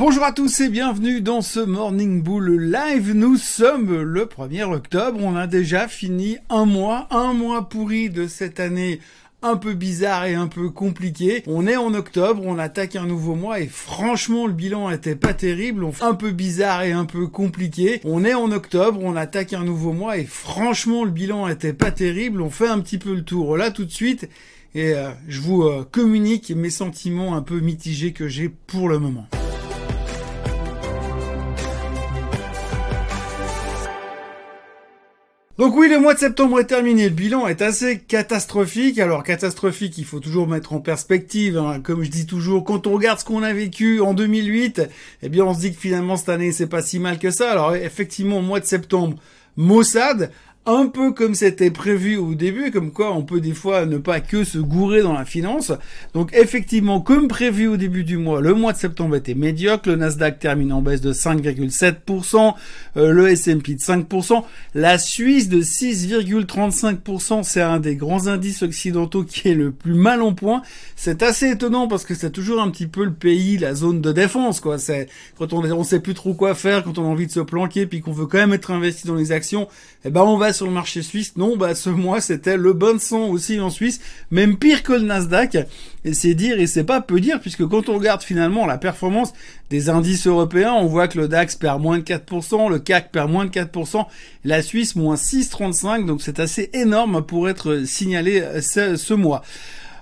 Bonjour à tous et bienvenue dans ce Morning Bull Live. Nous sommes le 1er octobre. On a déjà fini un mois, un mois pourri de cette année un peu bizarre et un peu compliqué. On est en octobre, on attaque un nouveau mois et franchement le bilan était pas terrible, on fait un peu bizarre et un peu compliqué. On est en octobre, on attaque un nouveau mois et franchement le bilan était pas terrible, on fait un petit peu le tour là tout de suite et euh, je vous euh, communique mes sentiments un peu mitigés que j'ai pour le moment. Donc oui, le mois de septembre est terminé, le bilan est assez catastrophique. Alors catastrophique, il faut toujours mettre en perspective, hein. comme je dis toujours, quand on regarde ce qu'on a vécu en 2008, eh bien on se dit que finalement cette année c'est pas si mal que ça. Alors effectivement, au mois de septembre, Mossad un peu comme c'était prévu au début, comme quoi on peut des fois ne pas que se gourer dans la finance. Donc effectivement, comme prévu au début du mois, le mois de septembre était médiocre, le Nasdaq termine en baisse de 5,7%, euh, le S&P de 5%, la Suisse de 6,35%, c'est un des grands indices occidentaux qui est le plus mal en point. C'est assez étonnant parce que c'est toujours un petit peu le pays, la zone de défense, quoi. C'est quand on on sait plus trop quoi faire, quand on a envie de se planquer, puis qu'on veut quand même être investi dans les actions, eh ben on va sur le marché suisse. Non, bah ce mois c'était le bon sang aussi en Suisse, même pire que le Nasdaq. Et c'est dire et c'est pas peu dire puisque quand on regarde finalement la performance des indices européens, on voit que le DAX perd moins de 4%, le CAC perd moins de 4%, la Suisse moins 6,35, donc c'est assez énorme pour être signalé ce, ce mois.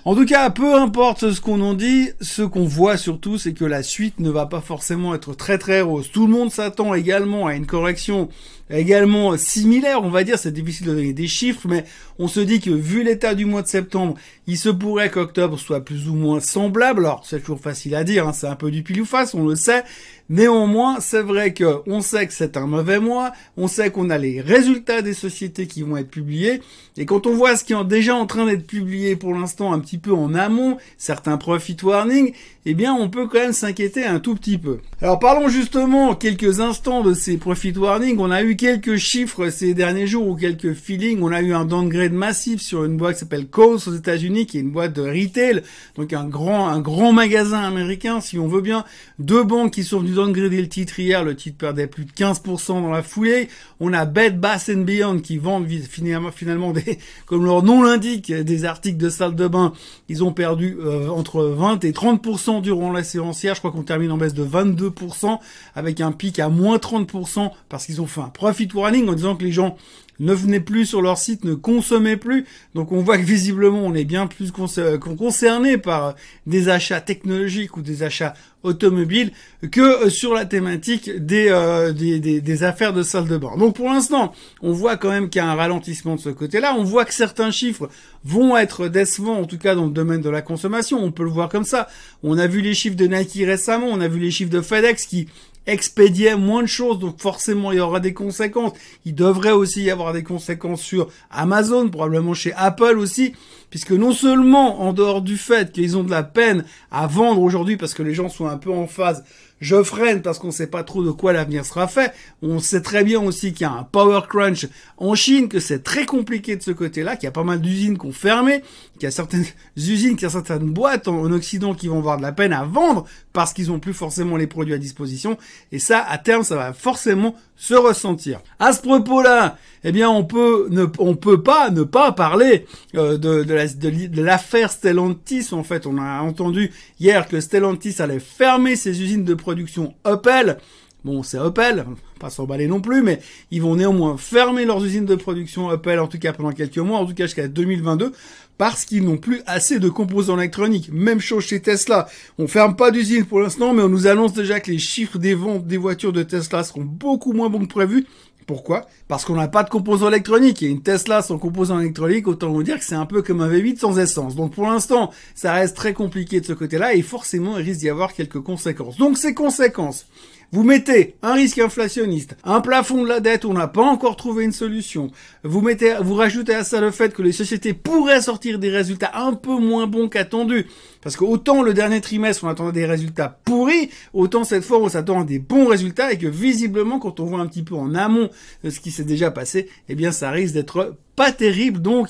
En tout cas, peu importe ce qu'on en dit, ce qu'on voit surtout, c'est que la suite ne va pas forcément être très très rose. Tout le monde s'attend également à une correction également similaire, on va dire, c'est difficile de donner des chiffres, mais on se dit que vu l'état du mois de septembre, il se pourrait qu'octobre soit plus ou moins semblable. Alors, c'est toujours facile à dire, hein, c'est un peu du pile face, on le sait. Néanmoins, c'est vrai que on sait que c'est un mauvais mois, on sait qu'on a les résultats des sociétés qui vont être publiés, et quand on voit ce qui est déjà en train d'être publié pour l'instant un petit peu en amont, certains profit warning, eh bien on peut quand même s'inquiéter un tout petit peu. Alors parlons justement quelques instants de ces profit warning. On a eu quelques chiffres ces derniers jours ou quelques feelings. On a eu un downgrade massif sur une boîte qui s'appelle Coase aux États-Unis, qui est une boîte de retail, donc un grand un grand magasin américain, si on veut bien. Deux banques qui sont venues downgrader le titre hier. Le titre perdait plus de 15% dans la foulée. On a Bed Bath Beyond qui vendent finalement, finalement des, comme leur nom l'indique, des articles de salle de bain. Ils ont perdu euh, entre 20 et 30% durant la séancière. Je crois qu'on termine en baisse de 22% avec un pic à moins 30% parce qu'ils ont fait un profit warning en disant que les gens ne venaient plus sur leur site, ne consommaient plus. Donc on voit que visiblement on est bien plus concerné par des achats technologiques ou des achats automobiles que sur la thématique euh, des, affaires de salle de bain. Donc pour l'instant, on voit quand même qu'il y a un ralentissement de ce côté-là. On voit que certains chiffres vont être décevants, en tout cas dans le domaine de la consommation. On peut le voir comme ça. On a vu les chiffres de Nike récemment, on a vu les chiffres de FedEx qui expédier moins de choses, donc forcément il y aura des conséquences. Il devrait aussi y avoir des conséquences sur Amazon, probablement chez Apple aussi, puisque non seulement en dehors du fait qu'ils ont de la peine à vendre aujourd'hui parce que les gens sont un peu en phase je freine parce qu'on ne sait pas trop de quoi l'avenir sera fait. On sait très bien aussi qu'il y a un power crunch en Chine, que c'est très compliqué de ce côté-là, qu'il y a pas mal d'usines qui ont fermé, qu'il y a certaines usines, qu'il y a certaines boîtes en, Occident qui vont avoir de la peine à vendre parce qu'ils ont plus forcément les produits à disposition. Et ça, à terme, ça va forcément se ressentir. À ce propos-là, eh bien, on peut ne, on peut pas ne pas parler euh, de, de, l'affaire Stellantis. En fait, on a entendu hier que Stellantis allait fermer ses usines de production Opel. Bon, c'est Opel, pas s'emballer non plus, mais ils vont néanmoins fermer leurs usines de production Opel, en tout cas pendant quelques mois, en tout cas jusqu'à 2022, parce qu'ils n'ont plus assez de composants électroniques. Même chose chez Tesla. On ferme pas d'usine pour l'instant, mais on nous annonce déjà que les chiffres des ventes des voitures de Tesla seront beaucoup moins bons que prévu. Pourquoi? Parce qu'on n'a pas de composants électroniques. Et une Tesla sans composants électroniques, autant vous dire que c'est un peu comme un V8 sans essence. Donc pour l'instant, ça reste très compliqué de ce côté-là et forcément, il risque d'y avoir quelques conséquences. Donc ces conséquences, vous mettez un risque inflationniste, un plafond de la dette on n'a pas encore trouvé une solution. Vous mettez, vous rajoutez à ça le fait que les sociétés pourraient sortir des résultats un peu moins bons qu'attendus. Parce que autant le dernier trimestre on attendait des résultats pourris, autant cette fois on s'attend à des bons résultats et que visiblement quand on voit un petit peu en amont de ce qui s'est déjà passé, eh bien ça risque d'être pas terrible. Donc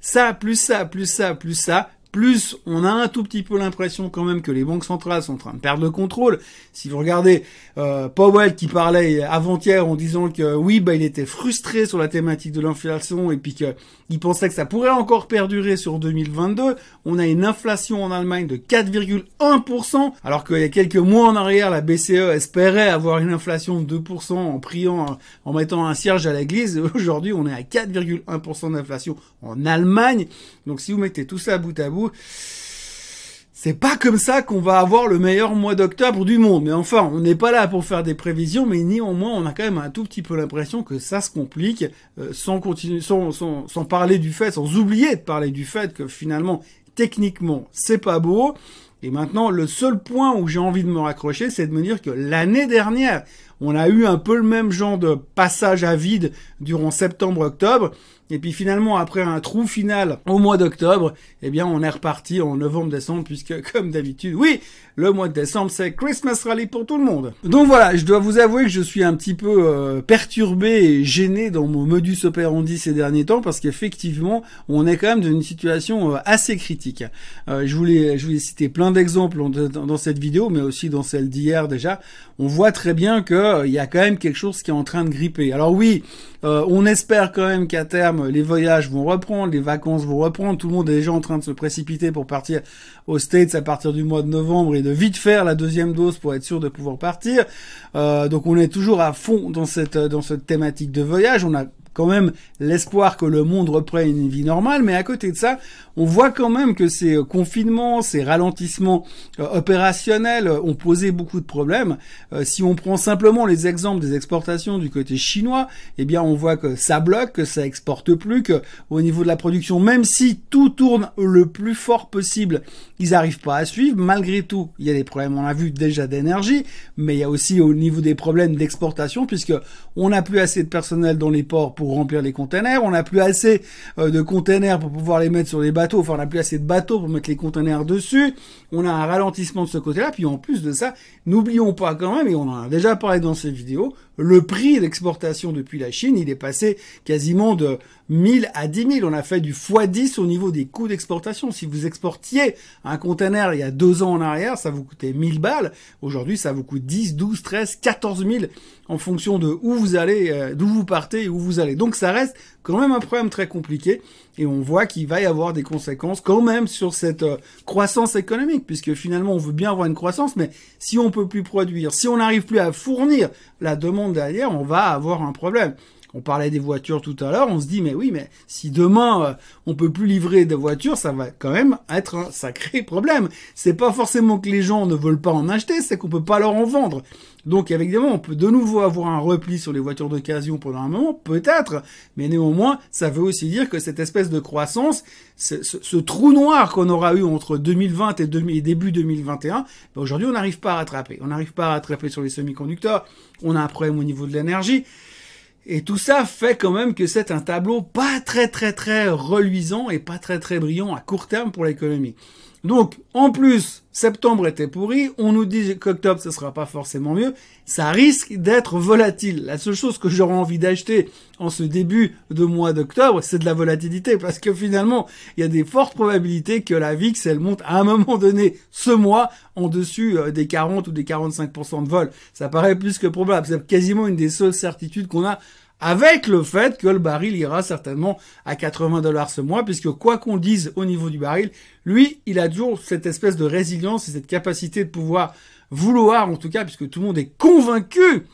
ça, plus ça, plus ça, plus ça, plus on a un tout petit peu l'impression quand même que les banques centrales sont en train de perdre le contrôle. Si vous regardez euh, Powell qui parlait avant-hier en disant que oui, bah, il était frustré sur la thématique de l'inflation et puis qu'il pensait que ça pourrait encore perdurer sur 2022, on a une inflation en Allemagne de 4,1%, alors qu'il y a quelques mois en arrière, la BCE espérait avoir une inflation de 2% en priant, en mettant un cierge à l'église. Aujourd'hui, on est à 4,1% d'inflation en Allemagne. Donc si vous mettez tout ça bout à bout, c'est pas comme ça qu'on va avoir le meilleur mois d'octobre du monde. Mais enfin, on n'est pas là pour faire des prévisions, mais néanmoins, on a quand même un tout petit peu l'impression que ça se complique, euh, sans sans parler du fait, sans oublier de parler du fait que finalement, techniquement, c'est pas beau. Et maintenant, le seul point où j'ai envie de me raccrocher, c'est de me dire que l'année dernière, on a eu un peu le même genre de passage à vide durant septembre-octobre. Et puis finalement, après un trou final au mois d'octobre, eh bien, on est reparti en novembre-décembre, puisque comme d'habitude, oui, le mois de décembre, c'est Christmas Rally pour tout le monde. Donc voilà, je dois vous avouer que je suis un petit peu euh, perturbé et gêné dans mon modus operandi ces derniers temps, parce qu'effectivement, on est quand même dans une situation euh, assez critique. Euh, je voulais, je voulais citer plein d'exemples dans, dans cette vidéo, mais aussi dans celle d'hier déjà. On voit très bien que il y a quand même quelque chose qui est en train de gripper. Alors oui, on espère quand même qu'à terme les voyages vont reprendre, les vacances vont reprendre, tout le monde est déjà en train de se précipiter pour partir aux States à partir du mois de novembre et de vite faire la deuxième dose pour être sûr de pouvoir partir. Euh, donc on est toujours à fond dans cette dans cette thématique de voyage. On a quand même l'espoir que le monde reprenne une vie normale, mais à côté de ça, on voit quand même que ces confinements, ces ralentissements euh, opérationnels euh, ont posé beaucoup de problèmes. Euh, si on prend simplement les exemples des exportations du côté chinois, eh bien on voit que ça bloque, que ça exporte plus, que au niveau de la production, même si tout tourne le plus fort possible, ils n'arrivent pas à suivre. Malgré tout, il y a des problèmes, on l'a vu déjà d'énergie, mais il y a aussi au niveau des problèmes d'exportation, puisque on n'a plus assez de personnel dans les ports remplir les containers, on n'a plus assez de containers pour pouvoir les mettre sur les bateaux. Enfin on n'a plus assez de bateaux pour mettre les conteneurs dessus, on a un ralentissement de ce côté-là, puis en plus de ça, n'oublions pas quand même, et on en a déjà parlé dans ces vidéos, le prix d'exportation depuis la Chine, il est passé quasiment de 1000 à 10 000. On a fait du x10 au niveau des coûts d'exportation. Si vous exportiez un conteneur il y a deux ans en arrière, ça vous coûtait 1000 balles. Aujourd'hui, ça vous coûte 10, 12, 13, 14 000 en fonction de où vous allez, euh, d'où vous partez et où vous allez. Donc ça reste quand même un problème très compliqué et on voit qu'il va y avoir des conséquences quand même sur cette euh, croissance économique puisque finalement on veut bien avoir une croissance mais si on peut plus produire, si on n'arrive plus à fournir la demande derrière, on va avoir un problème. On parlait des voitures tout à l'heure, on se dit mais oui, mais si demain euh, on peut plus livrer de voitures, ça va quand même être un sacré problème. C'est pas forcément que les gens ne veulent pas en acheter, c'est qu'on peut pas leur en vendre. Donc évidemment, on peut de nouveau avoir un repli sur les voitures d'occasion pendant un moment, peut-être, mais néanmoins, ça veut aussi dire que cette espèce de croissance, ce, trou noir qu'on aura eu entre 2020 et, début 2021, ben aujourd'hui on n'arrive pas à rattraper. On n'arrive pas à rattraper sur les semi-conducteurs, on a un problème au niveau de l'énergie. Et tout ça fait quand même que c'est un tableau pas très très très reluisant et pas très très brillant à court terme pour l'économie. Donc, en plus, septembre était pourri, on nous dit qu'octobre ce sera pas forcément mieux, ça risque d'être volatile. La seule chose que j'aurais envie d'acheter en ce début de mois d'octobre, c'est de la volatilité, parce que finalement, il y a des fortes probabilités que la VIX, elle monte à un moment donné, ce mois, en dessus euh, des 40 ou des 45% de vol. Ça paraît plus que probable, c'est quasiment une des seules certitudes qu'on a avec le fait que le baril ira certainement à 80 dollars ce mois, puisque quoi qu'on dise au niveau du baril, lui, il a toujours cette espèce de résilience et cette capacité de pouvoir vouloir, en tout cas, puisque tout le monde est convaincu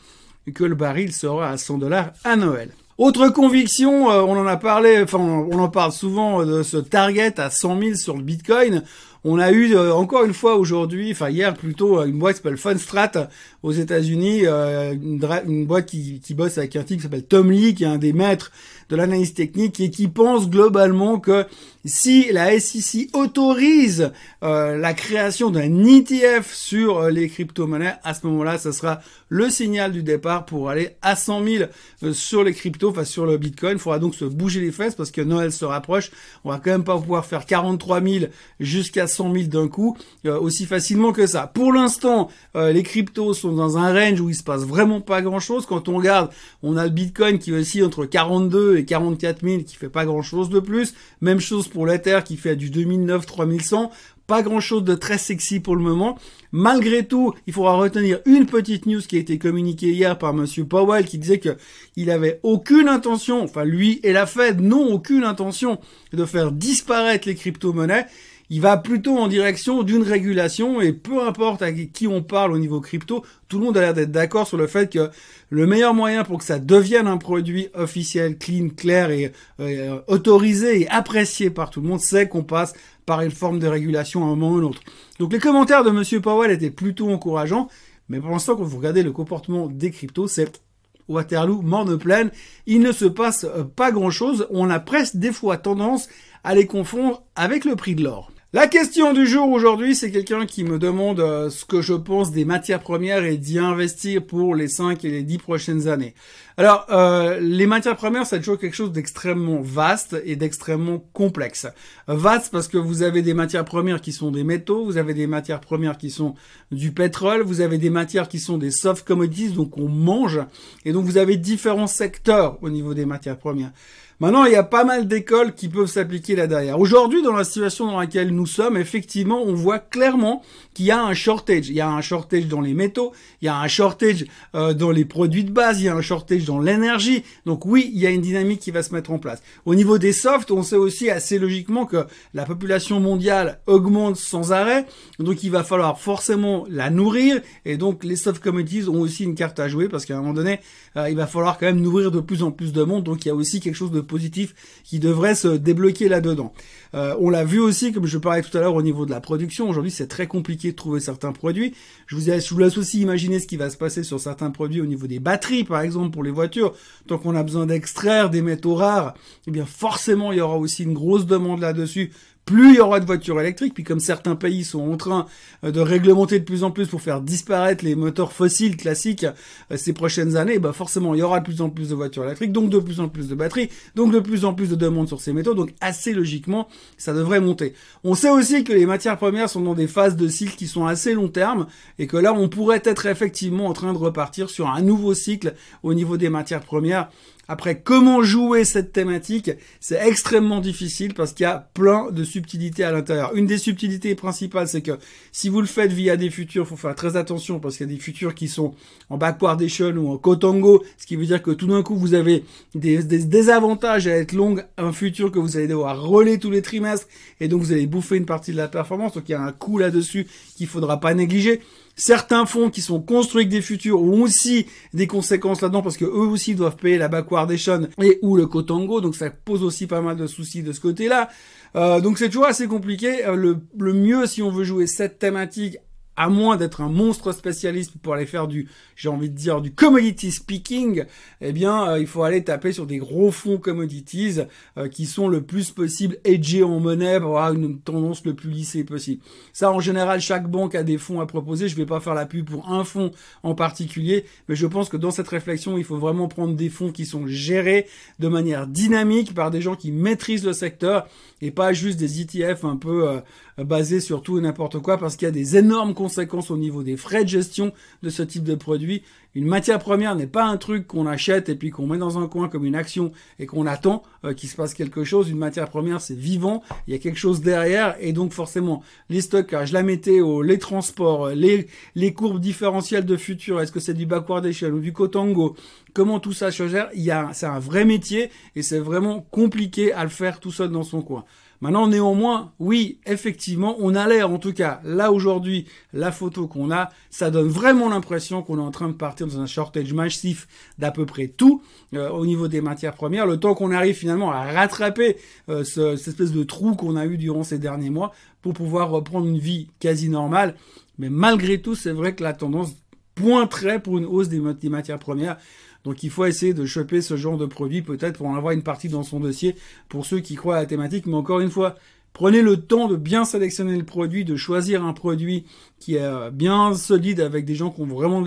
que le baril sera à 100 dollars à Noël. Autre conviction, euh, on en a parlé, enfin on en parle souvent de ce target à 100 000 sur le Bitcoin. On a eu euh, encore une fois aujourd'hui, enfin hier plutôt, une boîte qui s'appelle Funstrat aux États-Unis, euh, une, boîte qui, qui bosse avec un type qui s'appelle Tom Lee, qui est un des maîtres de l'analyse technique et qui pense globalement que si la SEC autorise euh, la création d'un ETF sur euh, les crypto-monnaies, à ce moment-là, ce sera le signal du départ pour aller à 100 000 euh, sur les cryptos, enfin sur le Bitcoin. Il faudra donc se bouger les fesses parce que Noël se rapproche. On va quand même pas pouvoir faire 43 000 jusqu'à 100 000 d'un coup euh, aussi facilement que ça. Pour l'instant, euh, les cryptos sont dans un range où il se passe vraiment pas grand chose. Quand on regarde, on a le Bitcoin qui est aussi entre 42 et 44 000 qui fait pas grand chose de plus. Même chose pour l'Ether qui fait du 2009 3100 pas grand chose de très sexy pour le moment. Malgré tout, il faudra retenir une petite news qui a été communiquée hier par monsieur Powell qui disait que il avait aucune intention, enfin lui et la Fed n'ont aucune intention de faire disparaître les crypto-monnaies il va plutôt en direction d'une régulation et peu importe à qui on parle au niveau crypto, tout le monde a l'air d'être d'accord sur le fait que le meilleur moyen pour que ça devienne un produit officiel, clean, clair et euh, autorisé et apprécié par tout le monde, c'est qu'on passe par une forme de régulation à un moment ou un autre. Donc les commentaires de Monsieur Powell étaient plutôt encourageants, mais pour l'instant, quand vous regardez le comportement des cryptos, c'est Waterloo, morne pleine, il ne se passe euh, pas grand-chose. On a presque des fois tendance à les confondre avec le prix de l'or. La question du jour aujourd'hui, c'est quelqu'un qui me demande euh, ce que je pense des matières premières et d'y investir pour les 5 et les 10 prochaines années. Alors, euh, les matières premières, c'est toujours quelque chose d'extrêmement vaste et d'extrêmement complexe. Vaste parce que vous avez des matières premières qui sont des métaux, vous avez des matières premières qui sont du pétrole, vous avez des matières qui sont des soft commodities, donc on mange, et donc vous avez différents secteurs au niveau des matières premières. Maintenant, il y a pas mal d'écoles qui peuvent s'appliquer là derrière. Aujourd'hui, dans la situation dans laquelle nous sommes, effectivement, on voit clairement qu'il y a un shortage. Il y a un shortage dans les métaux, il y a un shortage euh, dans les produits de base, il y a un shortage dans l'énergie. Donc oui, il y a une dynamique qui va se mettre en place. Au niveau des softs, on sait aussi assez logiquement que la population mondiale augmente sans arrêt. Donc il va falloir forcément la nourrir. Et donc les soft commodities ont aussi une carte à jouer parce qu'à un moment donné, euh, il va falloir quand même nourrir de plus en plus de monde. Donc il y a aussi quelque chose de positif qui devrait se débloquer là-dedans. Euh, on l'a vu aussi, comme je parlais tout à l'heure au niveau de la production. Aujourd'hui, c'est très compliqué de trouver certains produits. Je vous, je laisse aussi imaginer ce qui va se passer sur certains produits au niveau des batteries, par exemple, pour les voitures. Tant qu'on a besoin d'extraire des métaux rares, eh bien forcément, il y aura aussi une grosse demande là-dessus plus il y aura de voitures électriques, puis comme certains pays sont en train euh, de réglementer de plus en plus pour faire disparaître les moteurs fossiles classiques euh, ces prochaines années, bah forcément il y aura de plus en plus de voitures électriques, donc de plus en plus de batteries, donc de plus en plus de demandes sur ces métaux, donc assez logiquement ça devrait monter. On sait aussi que les matières premières sont dans des phases de cycle qui sont assez long terme, et que là on pourrait être effectivement en train de repartir sur un nouveau cycle au niveau des matières premières après, comment jouer cette thématique C'est extrêmement difficile parce qu'il y a plein de subtilités à l'intérieur. Une des subtilités principales, c'est que si vous le faites via des futurs, faut faire très attention parce qu'il y a des futurs qui sont en backwardation ou en cotango, ce qui veut dire que tout d'un coup, vous avez des, désavantages à être long, un futur que vous allez devoir relayer tous les trimestres et donc vous allez bouffer une partie de la performance. Donc il y a un coût là-dessus qu'il faudra pas négliger. Certains fonds qui sont construits avec des futurs ont aussi des conséquences là-dedans parce que eux aussi doivent payer la backwardation et ou le cotango, donc ça pose aussi pas mal de soucis de ce côté-là. Euh, donc c'est toujours assez compliqué. Euh, le, le mieux si on veut jouer cette thématique à moins d'être un monstre spécialiste pour aller faire du, j'ai envie de dire, du commodity speaking, eh bien, euh, il faut aller taper sur des gros fonds commodities euh, qui sont le plus possible edgés en monnaie pour avoir une tendance le plus lissée possible. Ça, en général, chaque banque a des fonds à proposer. Je vais pas faire la pub pour un fonds en particulier, mais je pense que dans cette réflexion, il faut vraiment prendre des fonds qui sont gérés de manière dynamique par des gens qui maîtrisent le secteur et pas juste des ETF un peu euh, basés sur tout et n'importe quoi parce qu'il y a des énormes conséquences au niveau des frais de gestion de ce type de produit. Une matière première n'est pas un truc qu'on achète et puis qu'on met dans un coin comme une action et qu'on attend euh, qu'il se passe quelque chose. Une matière première, c'est vivant, il y a quelque chose derrière et donc forcément les stockages, la météo, les transports, les, les courbes différentielles de futur, est-ce que c'est du backwardation ou du cotango, comment tout ça se gère, c'est un vrai métier et c'est vraiment compliqué à le faire tout seul dans son coin. Maintenant, néanmoins, oui, effectivement, on a l'air, en tout cas, là aujourd'hui, la photo qu'on a, ça donne vraiment l'impression qu'on est en train de partir dans un shortage massif d'à peu près tout euh, au niveau des matières premières, le temps qu'on arrive finalement à rattraper euh, ce, cette espèce de trou qu'on a eu durant ces derniers mois pour pouvoir reprendre une vie quasi normale. Mais malgré tout, c'est vrai que la tendance pointerait pour une hausse des matières premières. Donc il faut essayer de choper ce genre de produit peut-être pour en avoir une partie dans son dossier pour ceux qui croient à la thématique. Mais encore une fois, Prenez le temps de bien sélectionner le produit, de choisir un produit qui est euh, bien solide avec des gens qui ont vraiment de